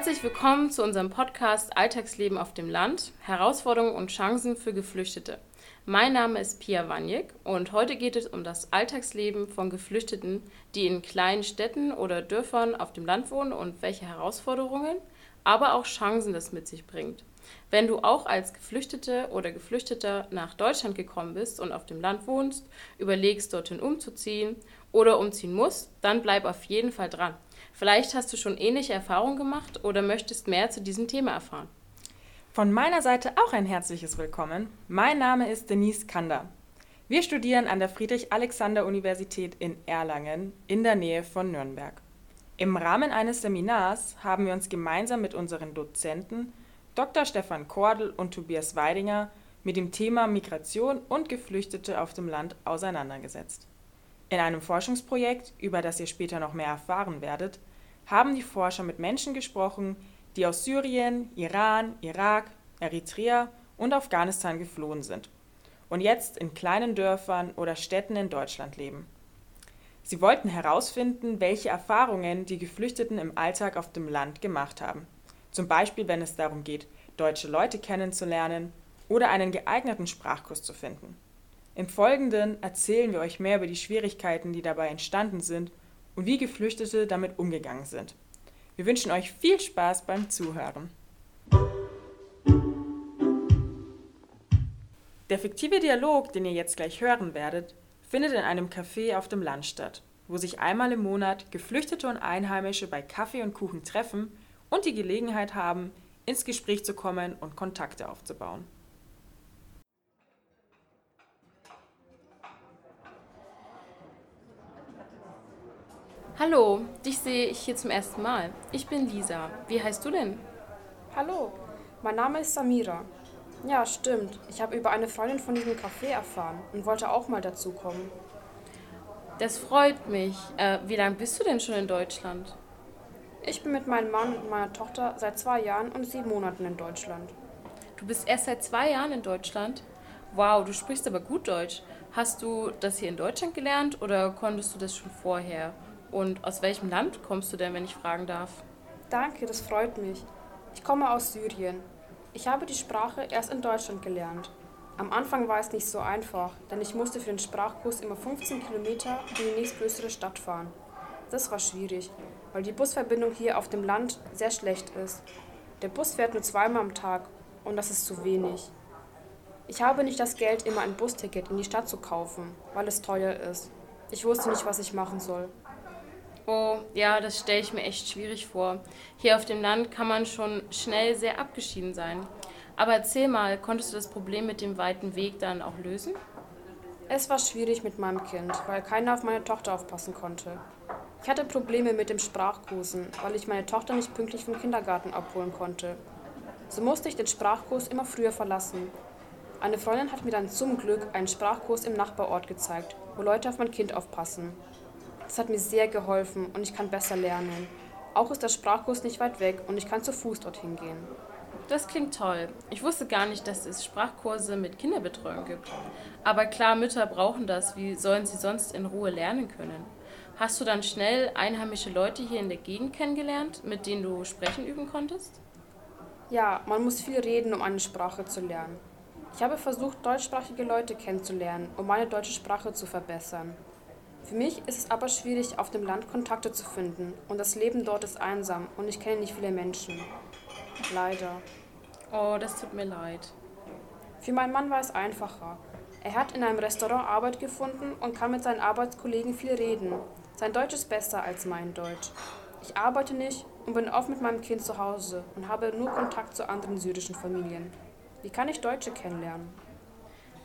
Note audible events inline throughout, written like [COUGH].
Herzlich willkommen zu unserem Podcast Alltagsleben auf dem Land, Herausforderungen und Chancen für Geflüchtete. Mein Name ist Pia Wanjek und heute geht es um das Alltagsleben von Geflüchteten, die in kleinen Städten oder Dörfern auf dem Land wohnen und welche Herausforderungen, aber auch Chancen das mit sich bringt. Wenn du auch als Geflüchtete oder Geflüchteter nach Deutschland gekommen bist und auf dem Land wohnst, überlegst, dorthin umzuziehen oder umziehen musst, dann bleib auf jeden Fall dran. Vielleicht hast du schon ähnliche Erfahrungen gemacht oder möchtest mehr zu diesem Thema erfahren. Von meiner Seite auch ein herzliches Willkommen. Mein Name ist Denise Kander. Wir studieren an der Friedrich-Alexander-Universität in Erlangen in der Nähe von Nürnberg. Im Rahmen eines Seminars haben wir uns gemeinsam mit unseren Dozenten Dr. Stefan Kordel und Tobias Weidinger mit dem Thema Migration und Geflüchtete auf dem Land auseinandergesetzt. In einem Forschungsprojekt, über das ihr später noch mehr erfahren werdet, haben die Forscher mit Menschen gesprochen, die aus Syrien, Iran, Irak, Eritrea und Afghanistan geflohen sind und jetzt in kleinen Dörfern oder Städten in Deutschland leben. Sie wollten herausfinden, welche Erfahrungen die Geflüchteten im Alltag auf dem Land gemacht haben. Zum Beispiel, wenn es darum geht, deutsche Leute kennenzulernen oder einen geeigneten Sprachkurs zu finden. Im Folgenden erzählen wir euch mehr über die Schwierigkeiten, die dabei entstanden sind und wie Geflüchtete damit umgegangen sind. Wir wünschen euch viel Spaß beim Zuhören. Der fiktive Dialog, den ihr jetzt gleich hören werdet, findet in einem Café auf dem Land statt, wo sich einmal im Monat Geflüchtete und Einheimische bei Kaffee und Kuchen treffen und die Gelegenheit haben, ins Gespräch zu kommen und Kontakte aufzubauen. Hallo, dich sehe ich hier zum ersten Mal. Ich bin Lisa. Wie heißt du denn? Hallo, mein Name ist Samira. Ja, stimmt. Ich habe über eine Freundin von diesem Café erfahren und wollte auch mal dazukommen. Das freut mich. Äh, wie lange bist du denn schon in Deutschland? Ich bin mit meinem Mann und meiner Tochter seit zwei Jahren und sieben Monaten in Deutschland. Du bist erst seit zwei Jahren in Deutschland? Wow, du sprichst aber gut Deutsch. Hast du das hier in Deutschland gelernt oder konntest du das schon vorher? Und aus welchem Land kommst du denn, wenn ich fragen darf? Danke, das freut mich. Ich komme aus Syrien. Ich habe die Sprache erst in Deutschland gelernt. Am Anfang war es nicht so einfach, denn ich musste für den Sprachkurs immer 15 Kilometer in die nächstgrößere Stadt fahren. Das war schwierig, weil die Busverbindung hier auf dem Land sehr schlecht ist. Der Bus fährt nur zweimal am Tag und das ist zu wenig. Ich habe nicht das Geld, immer ein Busticket in die Stadt zu kaufen, weil es teuer ist. Ich wusste nicht, was ich machen soll. Oh, ja, das stelle ich mir echt schwierig vor. Hier auf dem Land kann man schon schnell sehr abgeschieden sein. Aber erzähl mal, konntest du das Problem mit dem weiten Weg dann auch lösen? Es war schwierig mit meinem Kind, weil keiner auf meine Tochter aufpassen konnte. Ich hatte Probleme mit dem Sprachkursen, weil ich meine Tochter nicht pünktlich vom Kindergarten abholen konnte. So musste ich den Sprachkurs immer früher verlassen. Eine Freundin hat mir dann zum Glück einen Sprachkurs im Nachbarort gezeigt, wo Leute auf mein Kind aufpassen. Das hat mir sehr geholfen und ich kann besser lernen. Auch ist der Sprachkurs nicht weit weg und ich kann zu Fuß dorthin gehen. Das klingt toll. Ich wusste gar nicht, dass es Sprachkurse mit Kinderbetreuung gibt. Aber klar, Mütter brauchen das. Wie sollen sie sonst in Ruhe lernen können? Hast du dann schnell einheimische Leute hier in der Gegend kennengelernt, mit denen du sprechen üben konntest? Ja, man muss viel reden, um eine Sprache zu lernen. Ich habe versucht, deutschsprachige Leute kennenzulernen, um meine deutsche Sprache zu verbessern. Für mich ist es aber schwierig, auf dem Land Kontakte zu finden und das Leben dort ist einsam und ich kenne nicht viele Menschen. Leider. Oh, das tut mir leid. Für meinen Mann war es einfacher. Er hat in einem Restaurant Arbeit gefunden und kann mit seinen Arbeitskollegen viel reden. Sein Deutsch ist besser als mein Deutsch. Ich arbeite nicht und bin oft mit meinem Kind zu Hause und habe nur Kontakt zu anderen syrischen Familien. Wie kann ich Deutsche kennenlernen?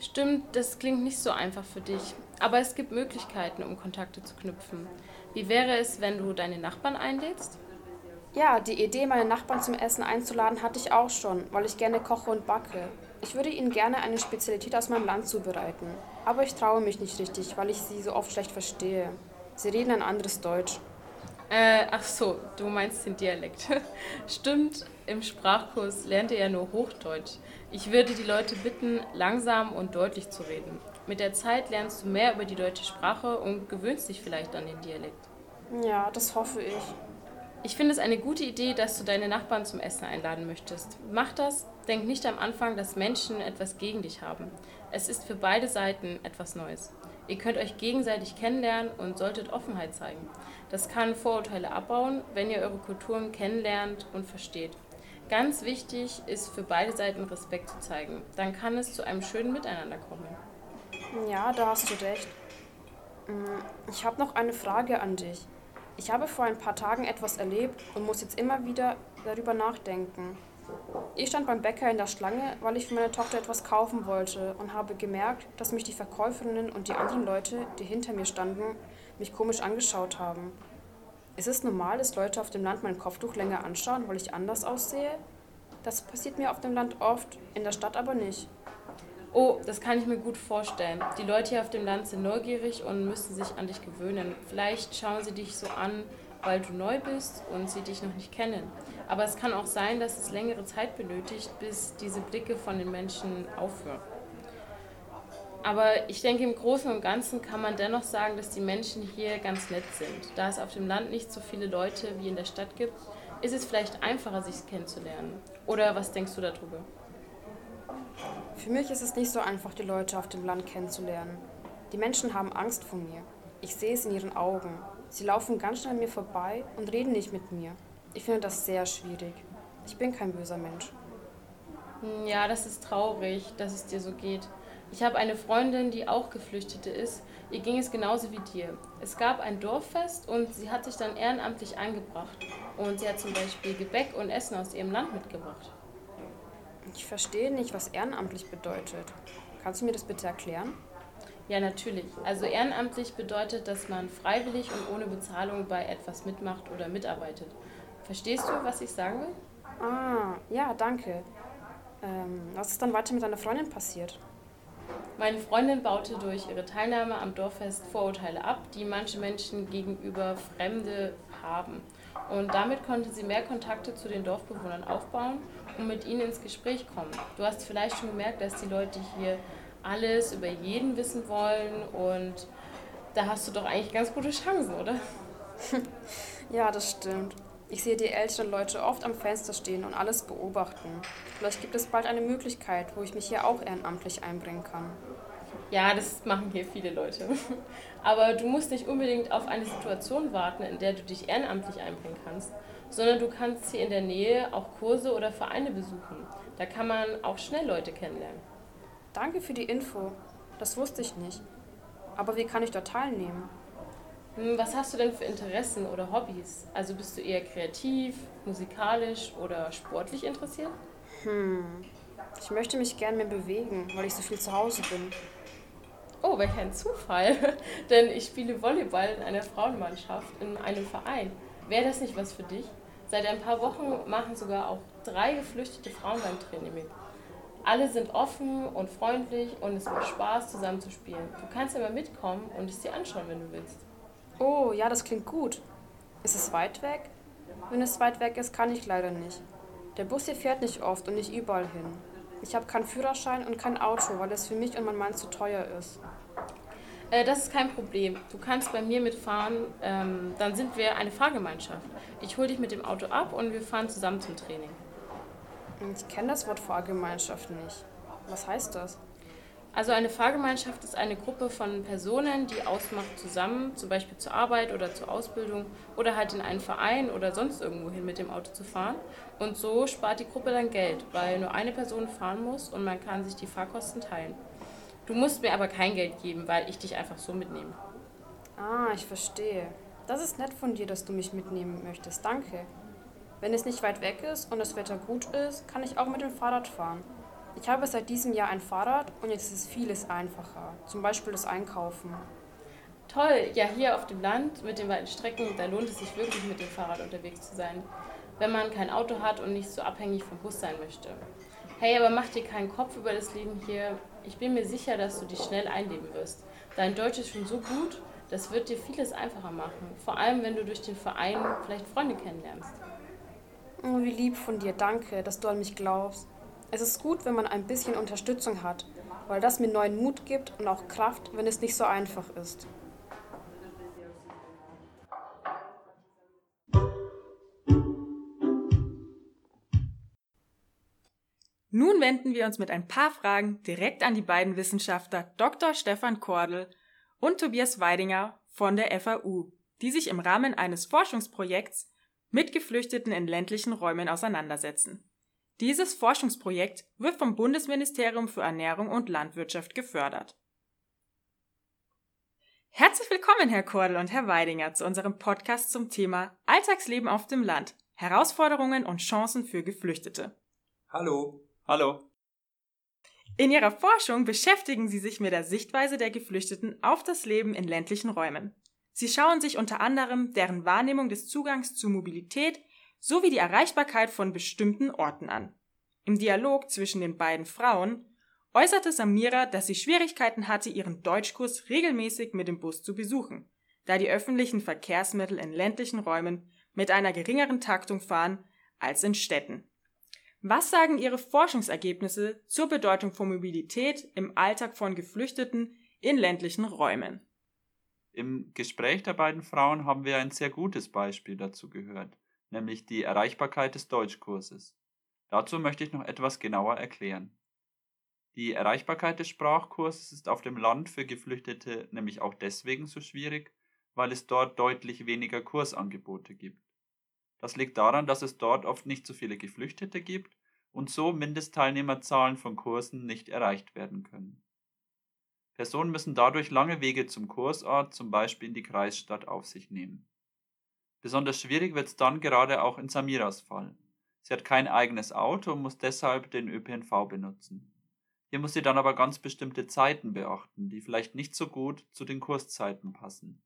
Stimmt, das klingt nicht so einfach für dich. Aber es gibt Möglichkeiten, um Kontakte zu knüpfen. Wie wäre es, wenn du deine Nachbarn einlädst? Ja, die Idee, meine Nachbarn zum Essen einzuladen, hatte ich auch schon, weil ich gerne koche und backe. Ich würde ihnen gerne eine Spezialität aus meinem Land zubereiten. Aber ich traue mich nicht richtig, weil ich sie so oft schlecht verstehe. Sie reden ein anderes Deutsch. Äh, ach so, du meinst den Dialekt. [LAUGHS] Stimmt, im Sprachkurs lernt ihr ja nur Hochdeutsch. Ich würde die Leute bitten, langsam und deutlich zu reden. Mit der Zeit lernst du mehr über die deutsche Sprache und gewöhnst dich vielleicht an den Dialekt. Ja, das hoffe ich. Ich finde es eine gute Idee, dass du deine Nachbarn zum Essen einladen möchtest. Mach das, denk nicht am Anfang, dass Menschen etwas gegen dich haben. Es ist für beide Seiten etwas Neues. Ihr könnt euch gegenseitig kennenlernen und solltet Offenheit zeigen. Das kann Vorurteile abbauen, wenn ihr eure Kulturen kennenlernt und versteht. Ganz wichtig ist für beide Seiten Respekt zu zeigen. Dann kann es zu einem schönen Miteinander kommen. Ja, da hast du recht. Mm, ich habe noch eine Frage an dich. Ich habe vor ein paar Tagen etwas erlebt und muss jetzt immer wieder darüber nachdenken. Ich stand beim Bäcker in der Schlange, weil ich für meine Tochter etwas kaufen wollte und habe gemerkt, dass mich die Verkäuferinnen und die anderen Leute, die hinter mir standen, mich komisch angeschaut haben. Ist es normal, dass Leute auf dem Land mein Kopftuch länger anschauen, weil ich anders aussehe? Das passiert mir auf dem Land oft, in der Stadt aber nicht. Oh, das kann ich mir gut vorstellen. Die Leute hier auf dem Land sind neugierig und müssen sich an dich gewöhnen. Vielleicht schauen sie dich so an, weil du neu bist und sie dich noch nicht kennen. Aber es kann auch sein, dass es längere Zeit benötigt, bis diese Blicke von den Menschen aufhören. Aber ich denke, im Großen und Ganzen kann man dennoch sagen, dass die Menschen hier ganz nett sind. Da es auf dem Land nicht so viele Leute wie in der Stadt gibt, ist es vielleicht einfacher, sich kennenzulernen. Oder was denkst du darüber? Für mich ist es nicht so einfach, die Leute auf dem Land kennenzulernen. Die Menschen haben Angst vor mir. Ich sehe es in ihren Augen. Sie laufen ganz schnell an mir vorbei und reden nicht mit mir. Ich finde das sehr schwierig. Ich bin kein böser Mensch. Hm, ja, das ist traurig, dass es dir so geht. Ich habe eine Freundin, die auch Geflüchtete ist. Ihr ging es genauso wie dir. Es gab ein Dorffest und sie hat sich dann ehrenamtlich eingebracht. Und sie hat zum Beispiel Gebäck und Essen aus ihrem Land mitgebracht. Ich verstehe nicht, was ehrenamtlich bedeutet. Kannst du mir das bitte erklären? Ja, natürlich. Also ehrenamtlich bedeutet, dass man freiwillig und ohne Bezahlung bei etwas mitmacht oder mitarbeitet. Verstehst du, was ich sagen will? Ah, ja, danke. Ähm, was ist dann weiter mit deiner Freundin passiert? Meine Freundin baute durch ihre Teilnahme am Dorffest Vorurteile ab, die manche Menschen gegenüber Fremde haben. Und damit konnte sie mehr Kontakte zu den Dorfbewohnern aufbauen und mit ihnen ins Gespräch kommen. Du hast vielleicht schon gemerkt, dass die Leute hier alles über jeden wissen wollen und da hast du doch eigentlich ganz gute Chancen, oder? [LAUGHS] ja, das stimmt. Ich sehe die älteren Leute oft am Fenster stehen und alles beobachten. Vielleicht gibt es bald eine Möglichkeit, wo ich mich hier auch ehrenamtlich einbringen kann. Ja, das machen hier viele Leute. [LAUGHS] Aber du musst nicht unbedingt auf eine Situation warten, in der du dich ehrenamtlich einbringen kannst, sondern du kannst hier in der Nähe auch Kurse oder Vereine besuchen. Da kann man auch schnell Leute kennenlernen. Danke für die Info. Das wusste ich nicht. Aber wie kann ich dort teilnehmen? Hm, was hast du denn für Interessen oder Hobbys? Also bist du eher kreativ, musikalisch oder sportlich interessiert? Hm, ich möchte mich gern mehr bewegen, weil ich so viel zu Hause bin. Oh, welch ein Zufall. [LAUGHS] Denn ich spiele Volleyball in einer Frauenmannschaft in einem Verein. Wäre das nicht was für dich? Seit ein paar Wochen machen sogar auch drei geflüchtete Frauen beim Training mit. Alle sind offen und freundlich und es macht Spaß, zusammen zu spielen. Du kannst mal mitkommen und es dir anschauen, wenn du willst. Oh, ja, das klingt gut. Ist es weit weg? Wenn es weit weg ist, kann ich leider nicht. Der Bus hier fährt nicht oft und nicht überall hin. Ich habe keinen Führerschein und kein Auto, weil es für mich und mein Mann zu teuer ist. Äh, das ist kein Problem. Du kannst bei mir mitfahren. Ähm, dann sind wir eine Fahrgemeinschaft. Ich hole dich mit dem Auto ab und wir fahren zusammen zum Training. Ich kenne das Wort Fahrgemeinschaft nicht. Was heißt das? Also eine Fahrgemeinschaft ist eine Gruppe von Personen, die ausmacht, zusammen, zum Beispiel zur Arbeit oder zur Ausbildung oder halt in einen Verein oder sonst irgendwo hin mit dem Auto zu fahren. Und so spart die Gruppe dann Geld, weil nur eine Person fahren muss und man kann sich die Fahrkosten teilen. Du musst mir aber kein Geld geben, weil ich dich einfach so mitnehme. Ah, ich verstehe. Das ist nett von dir, dass du mich mitnehmen möchtest. Danke. Wenn es nicht weit weg ist und das Wetter gut ist, kann ich auch mit dem Fahrrad fahren. Ich habe seit diesem Jahr ein Fahrrad und jetzt ist es vieles einfacher, zum Beispiel das Einkaufen. Toll, ja hier auf dem Land mit den weiten Strecken, da lohnt es sich wirklich mit dem Fahrrad unterwegs zu sein, wenn man kein Auto hat und nicht so abhängig vom Bus sein möchte. Hey, aber mach dir keinen Kopf über das Leben hier. Ich bin mir sicher, dass du dich schnell einleben wirst. Dein Deutsch ist schon so gut, das wird dir vieles einfacher machen. Vor allem, wenn du durch den Verein vielleicht Freunde kennenlernst. Oh, wie lieb von dir, danke, dass du an mich glaubst. Es ist gut, wenn man ein bisschen Unterstützung hat, weil das mir neuen Mut gibt und auch Kraft, wenn es nicht so einfach ist. Nun wenden wir uns mit ein paar Fragen direkt an die beiden Wissenschaftler Dr. Stefan Kordel und Tobias Weidinger von der FAU, die sich im Rahmen eines Forschungsprojekts mit Geflüchteten in ländlichen Räumen auseinandersetzen. Dieses Forschungsprojekt wird vom Bundesministerium für Ernährung und Landwirtschaft gefördert. Herzlich willkommen, Herr Kordel und Herr Weidinger, zu unserem Podcast zum Thema Alltagsleben auf dem Land, Herausforderungen und Chancen für Geflüchtete. Hallo. Hallo. In ihrer Forschung beschäftigen sie sich mit der Sichtweise der Geflüchteten auf das Leben in ländlichen Räumen. Sie schauen sich unter anderem deren Wahrnehmung des Zugangs zu Mobilität sowie die Erreichbarkeit von bestimmten Orten an. Im Dialog zwischen den beiden Frauen äußerte Samira, dass sie Schwierigkeiten hatte, ihren Deutschkurs regelmäßig mit dem Bus zu besuchen, da die öffentlichen Verkehrsmittel in ländlichen Räumen mit einer geringeren Taktung fahren als in Städten. Was sagen Ihre Forschungsergebnisse zur Bedeutung von Mobilität im Alltag von Geflüchteten in ländlichen Räumen? Im Gespräch der beiden Frauen haben wir ein sehr gutes Beispiel dazu gehört, nämlich die Erreichbarkeit des Deutschkurses. Dazu möchte ich noch etwas genauer erklären. Die Erreichbarkeit des Sprachkurses ist auf dem Land für Geflüchtete nämlich auch deswegen so schwierig, weil es dort deutlich weniger Kursangebote gibt. Das liegt daran, dass es dort oft nicht so viele Geflüchtete gibt und so Mindestteilnehmerzahlen von Kursen nicht erreicht werden können. Personen müssen dadurch lange Wege zum Kursort, zum Beispiel in die Kreisstadt, auf sich nehmen. Besonders schwierig wird es dann gerade auch in Samiras Fall. Sie hat kein eigenes Auto und muss deshalb den ÖPNV benutzen. Hier muss sie dann aber ganz bestimmte Zeiten beachten, die vielleicht nicht so gut zu den Kurszeiten passen.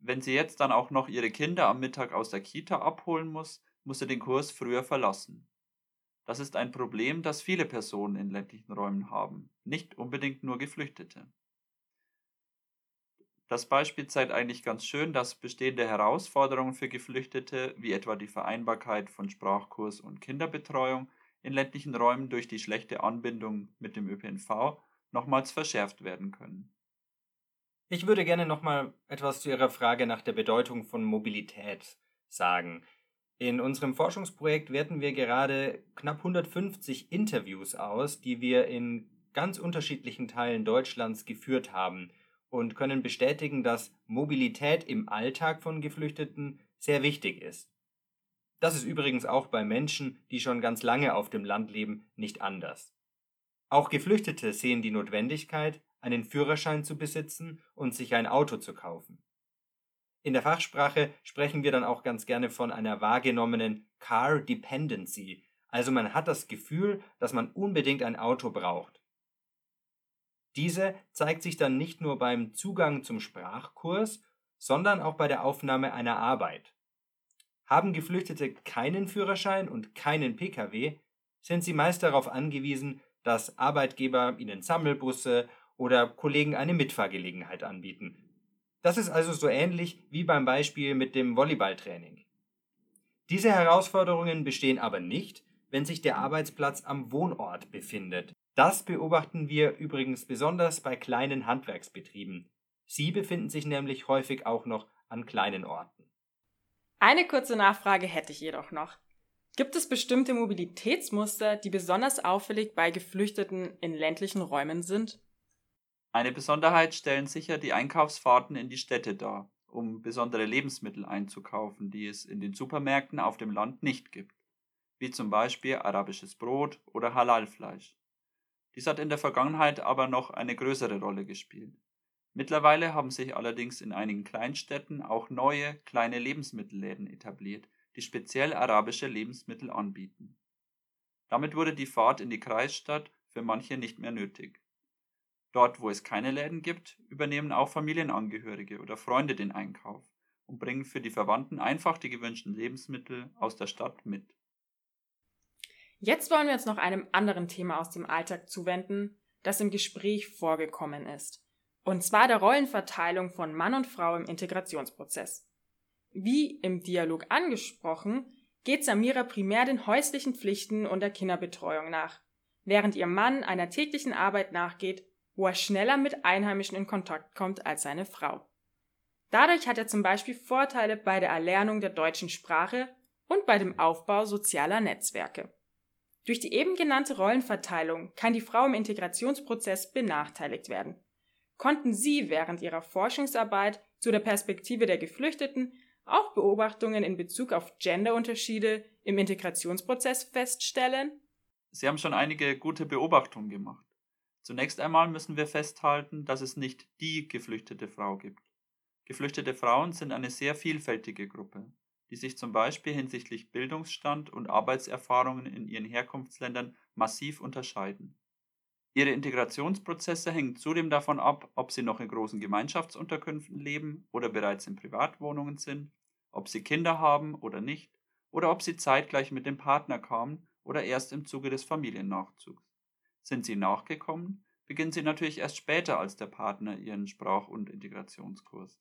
Wenn sie jetzt dann auch noch ihre Kinder am Mittag aus der Kita abholen muss, muss sie den Kurs früher verlassen. Das ist ein Problem, das viele Personen in ländlichen Räumen haben, nicht unbedingt nur Geflüchtete. Das Beispiel zeigt eigentlich ganz schön, dass bestehende Herausforderungen für Geflüchtete, wie etwa die Vereinbarkeit von Sprachkurs und Kinderbetreuung, in ländlichen Räumen durch die schlechte Anbindung mit dem ÖPNV nochmals verschärft werden können. Ich würde gerne nochmal etwas zu Ihrer Frage nach der Bedeutung von Mobilität sagen. In unserem Forschungsprojekt werten wir gerade knapp 150 Interviews aus, die wir in ganz unterschiedlichen Teilen Deutschlands geführt haben und können bestätigen, dass Mobilität im Alltag von Geflüchteten sehr wichtig ist. Das ist übrigens auch bei Menschen, die schon ganz lange auf dem Land leben, nicht anders. Auch Geflüchtete sehen die Notwendigkeit, einen Führerschein zu besitzen und sich ein Auto zu kaufen. In der Fachsprache sprechen wir dann auch ganz gerne von einer wahrgenommenen Car Dependency, also man hat das Gefühl, dass man unbedingt ein Auto braucht. Diese zeigt sich dann nicht nur beim Zugang zum Sprachkurs, sondern auch bei der Aufnahme einer Arbeit. Haben Geflüchtete keinen Führerschein und keinen Pkw, sind sie meist darauf angewiesen, dass Arbeitgeber ihnen Sammelbusse oder Kollegen eine Mitfahrgelegenheit anbieten. Das ist also so ähnlich wie beim Beispiel mit dem Volleyballtraining. Diese Herausforderungen bestehen aber nicht, wenn sich der Arbeitsplatz am Wohnort befindet. Das beobachten wir übrigens besonders bei kleinen Handwerksbetrieben. Sie befinden sich nämlich häufig auch noch an kleinen Orten. Eine kurze Nachfrage hätte ich jedoch noch. Gibt es bestimmte Mobilitätsmuster, die besonders auffällig bei Geflüchteten in ländlichen Räumen sind? Eine Besonderheit stellen sicher die Einkaufsfahrten in die Städte dar, um besondere Lebensmittel einzukaufen, die es in den Supermärkten auf dem Land nicht gibt, wie zum Beispiel arabisches Brot oder Halalfleisch. Dies hat in der Vergangenheit aber noch eine größere Rolle gespielt. Mittlerweile haben sich allerdings in einigen Kleinstädten auch neue, kleine Lebensmittelläden etabliert, die speziell arabische Lebensmittel anbieten. Damit wurde die Fahrt in die Kreisstadt für manche nicht mehr nötig. Dort, wo es keine Läden gibt, übernehmen auch Familienangehörige oder Freunde den Einkauf und bringen für die Verwandten einfach die gewünschten Lebensmittel aus der Stadt mit. Jetzt wollen wir uns noch einem anderen Thema aus dem Alltag zuwenden, das im Gespräch vorgekommen ist. Und zwar der Rollenverteilung von Mann und Frau im Integrationsprozess. Wie im Dialog angesprochen, geht Samira primär den häuslichen Pflichten und der Kinderbetreuung nach, während ihr Mann einer täglichen Arbeit nachgeht, wo er schneller mit Einheimischen in Kontakt kommt als seine Frau. Dadurch hat er zum Beispiel Vorteile bei der Erlernung der deutschen Sprache und bei dem Aufbau sozialer Netzwerke. Durch die eben genannte Rollenverteilung kann die Frau im Integrationsprozess benachteiligt werden. Konnten Sie während Ihrer Forschungsarbeit zu der Perspektive der Geflüchteten auch Beobachtungen in Bezug auf Genderunterschiede im Integrationsprozess feststellen? Sie haben schon einige gute Beobachtungen gemacht. Zunächst einmal müssen wir festhalten, dass es nicht die geflüchtete Frau gibt. Geflüchtete Frauen sind eine sehr vielfältige Gruppe die sich zum Beispiel hinsichtlich Bildungsstand und Arbeitserfahrungen in ihren Herkunftsländern massiv unterscheiden. Ihre Integrationsprozesse hängen zudem davon ab, ob sie noch in großen Gemeinschaftsunterkünften leben oder bereits in Privatwohnungen sind, ob sie Kinder haben oder nicht, oder ob sie zeitgleich mit dem Partner kamen oder erst im Zuge des Familiennachzugs. Sind sie nachgekommen, beginnen sie natürlich erst später als der Partner ihren Sprach- und Integrationskurs.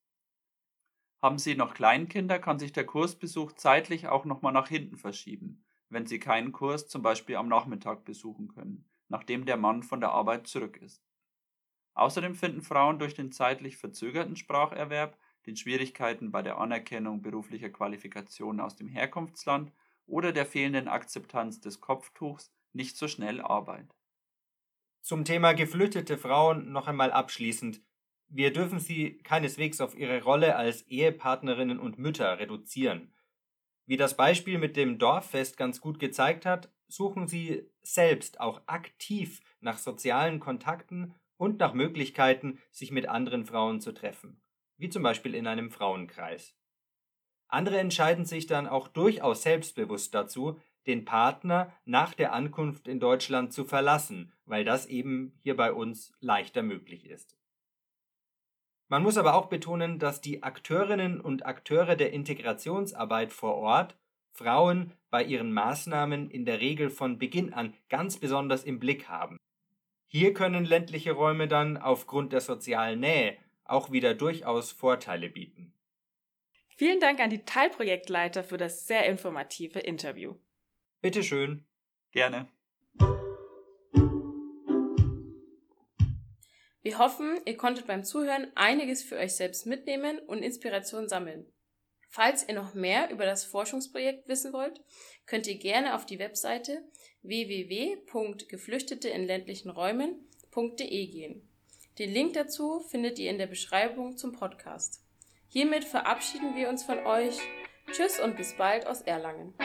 Haben Sie noch Kleinkinder, kann sich der Kursbesuch zeitlich auch nochmal nach hinten verschieben, wenn Sie keinen Kurs zum Beispiel am Nachmittag besuchen können, nachdem der Mann von der Arbeit zurück ist. Außerdem finden Frauen durch den zeitlich verzögerten Spracherwerb, den Schwierigkeiten bei der Anerkennung beruflicher Qualifikationen aus dem Herkunftsland oder der fehlenden Akzeptanz des Kopftuchs nicht so schnell Arbeit. Zum Thema geflüchtete Frauen noch einmal abschließend. Wir dürfen sie keineswegs auf ihre Rolle als Ehepartnerinnen und Mütter reduzieren. Wie das Beispiel mit dem Dorffest ganz gut gezeigt hat, suchen sie selbst auch aktiv nach sozialen Kontakten und nach Möglichkeiten, sich mit anderen Frauen zu treffen, wie zum Beispiel in einem Frauenkreis. Andere entscheiden sich dann auch durchaus selbstbewusst dazu, den Partner nach der Ankunft in Deutschland zu verlassen, weil das eben hier bei uns leichter möglich ist. Man muss aber auch betonen, dass die Akteurinnen und Akteure der Integrationsarbeit vor Ort Frauen bei ihren Maßnahmen in der Regel von Beginn an ganz besonders im Blick haben. Hier können ländliche Räume dann aufgrund der sozialen Nähe auch wieder durchaus Vorteile bieten. Vielen Dank an die Teilprojektleiter für das sehr informative Interview. Bitteschön. Gerne. Wir hoffen, ihr konntet beim Zuhören einiges für euch selbst mitnehmen und Inspiration sammeln. Falls ihr noch mehr über das Forschungsprojekt wissen wollt, könnt ihr gerne auf die Webseite www.geflüchtete in ländlichen Räumen.de gehen. Den Link dazu findet ihr in der Beschreibung zum Podcast. Hiermit verabschieden wir uns von euch. Tschüss und bis bald aus Erlangen.